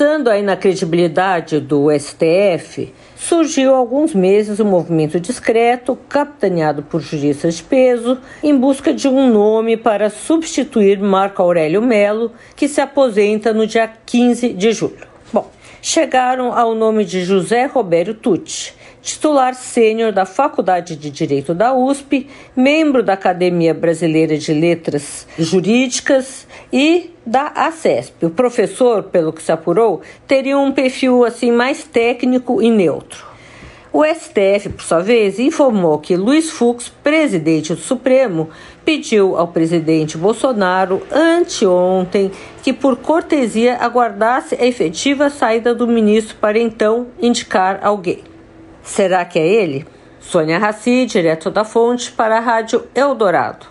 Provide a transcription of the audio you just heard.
Pensando aí na credibilidade do STF, surgiu há alguns meses um movimento discreto, capitaneado por juristas de peso, em busca de um nome para substituir Marco Aurélio Melo, que se aposenta no dia 15 de julho. Bom, chegaram ao nome de José Robério Tucci, titular sênior da Faculdade de Direito da USP, membro da Academia Brasileira de Letras Jurídicas e da ACESP. O professor, pelo que se apurou, teria um perfil assim mais técnico e neutro. O STF, por sua vez, informou que Luiz Fux, presidente do Supremo, pediu ao presidente Bolsonaro anteontem que, por cortesia, aguardasse a efetiva saída do ministro para então indicar alguém. Será que é ele? Sônia Raci, direto da Fonte, para a Rádio Eldorado.